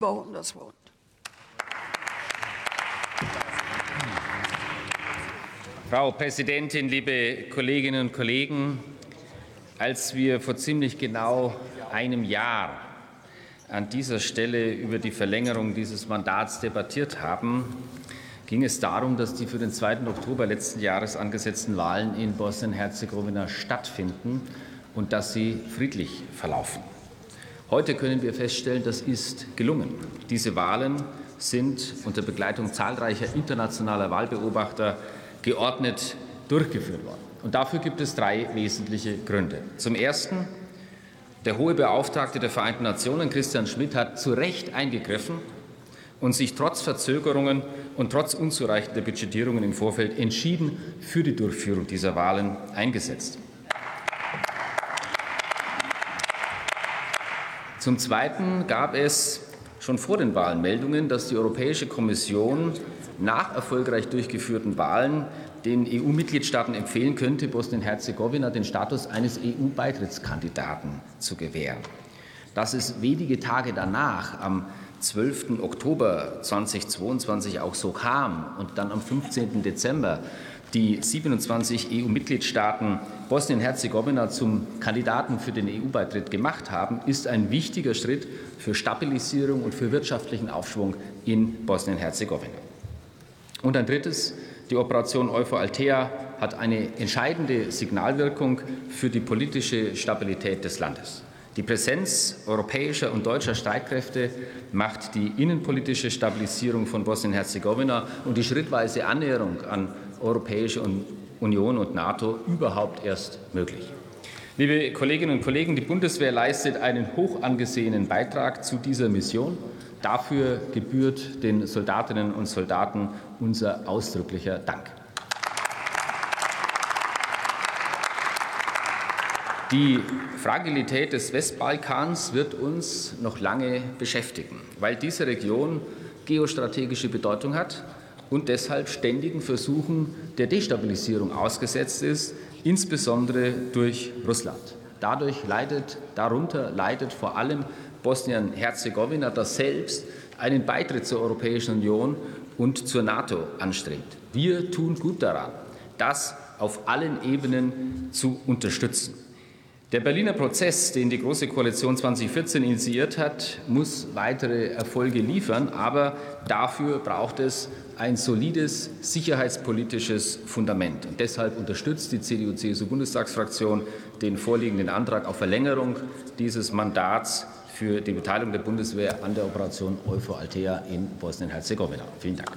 Bauern das Wort. Frau Präsidentin, liebe Kolleginnen und Kollegen! Als wir vor ziemlich genau einem Jahr an dieser Stelle über die Verlängerung dieses Mandats debattiert haben, ging es darum, dass die für den 2. Oktober letzten Jahres angesetzten Wahlen in Bosnien-Herzegowina stattfinden und dass sie friedlich verlaufen. Heute können wir feststellen, das ist gelungen. Diese Wahlen sind unter Begleitung zahlreicher internationaler Wahlbeobachter geordnet durchgeführt worden. Und dafür gibt es drei wesentliche Gründe. Zum Ersten, der hohe Beauftragte der Vereinten Nationen, Christian Schmidt, hat zu Recht eingegriffen und sich trotz Verzögerungen und trotz unzureichender Budgetierungen im Vorfeld entschieden für die Durchführung dieser Wahlen eingesetzt. Zum Zweiten gab es schon vor den Wahlen Meldungen, dass die Europäische Kommission nach erfolgreich durchgeführten Wahlen den EU-Mitgliedstaaten empfehlen könnte, Bosnien-Herzegowina den Status eines EU-Beitrittskandidaten zu gewähren. Dass es wenige Tage danach, am 12. Oktober 2022, auch so kam und dann am 15. Dezember die 27 EU-Mitgliedstaaten Bosnien-Herzegowina zum Kandidaten für den EU-Beitritt gemacht haben, ist ein wichtiger Schritt für Stabilisierung und für wirtschaftlichen Aufschwung in Bosnien-Herzegowina. Und ein drittes, die Operation Euphor Altea hat eine entscheidende Signalwirkung für die politische Stabilität des Landes. Die Präsenz europäischer und deutscher Streitkräfte macht die innenpolitische Stabilisierung von Bosnien-Herzegowina und die schrittweise Annäherung an Europäische Union und NATO überhaupt erst möglich. Liebe Kolleginnen und Kollegen, die Bundeswehr leistet einen hoch angesehenen Beitrag zu dieser Mission. Dafür gebührt den Soldatinnen und Soldaten unser ausdrücklicher Dank. Die Fragilität des Westbalkans wird uns noch lange beschäftigen, weil diese Region geostrategische Bedeutung hat und deshalb ständigen Versuchen der Destabilisierung ausgesetzt ist, insbesondere durch Russland. Dadurch leidet, darunter leidet vor allem Bosnien-Herzegowina, das selbst einen Beitritt zur Europäischen Union und zur NATO anstrebt. Wir tun gut daran, das auf allen Ebenen zu unterstützen. Der Berliner Prozess, den die Große Koalition 2014 initiiert hat, muss weitere Erfolge liefern, aber dafür braucht es ein solides sicherheitspolitisches Fundament. Und deshalb unterstützt die CDU-CSU-Bundestagsfraktion den vorliegenden Antrag auf Verlängerung dieses Mandats für die Beteiligung der Bundeswehr an der Operation Euphor Altea in Bosnien-Herzegowina. Vielen Dank.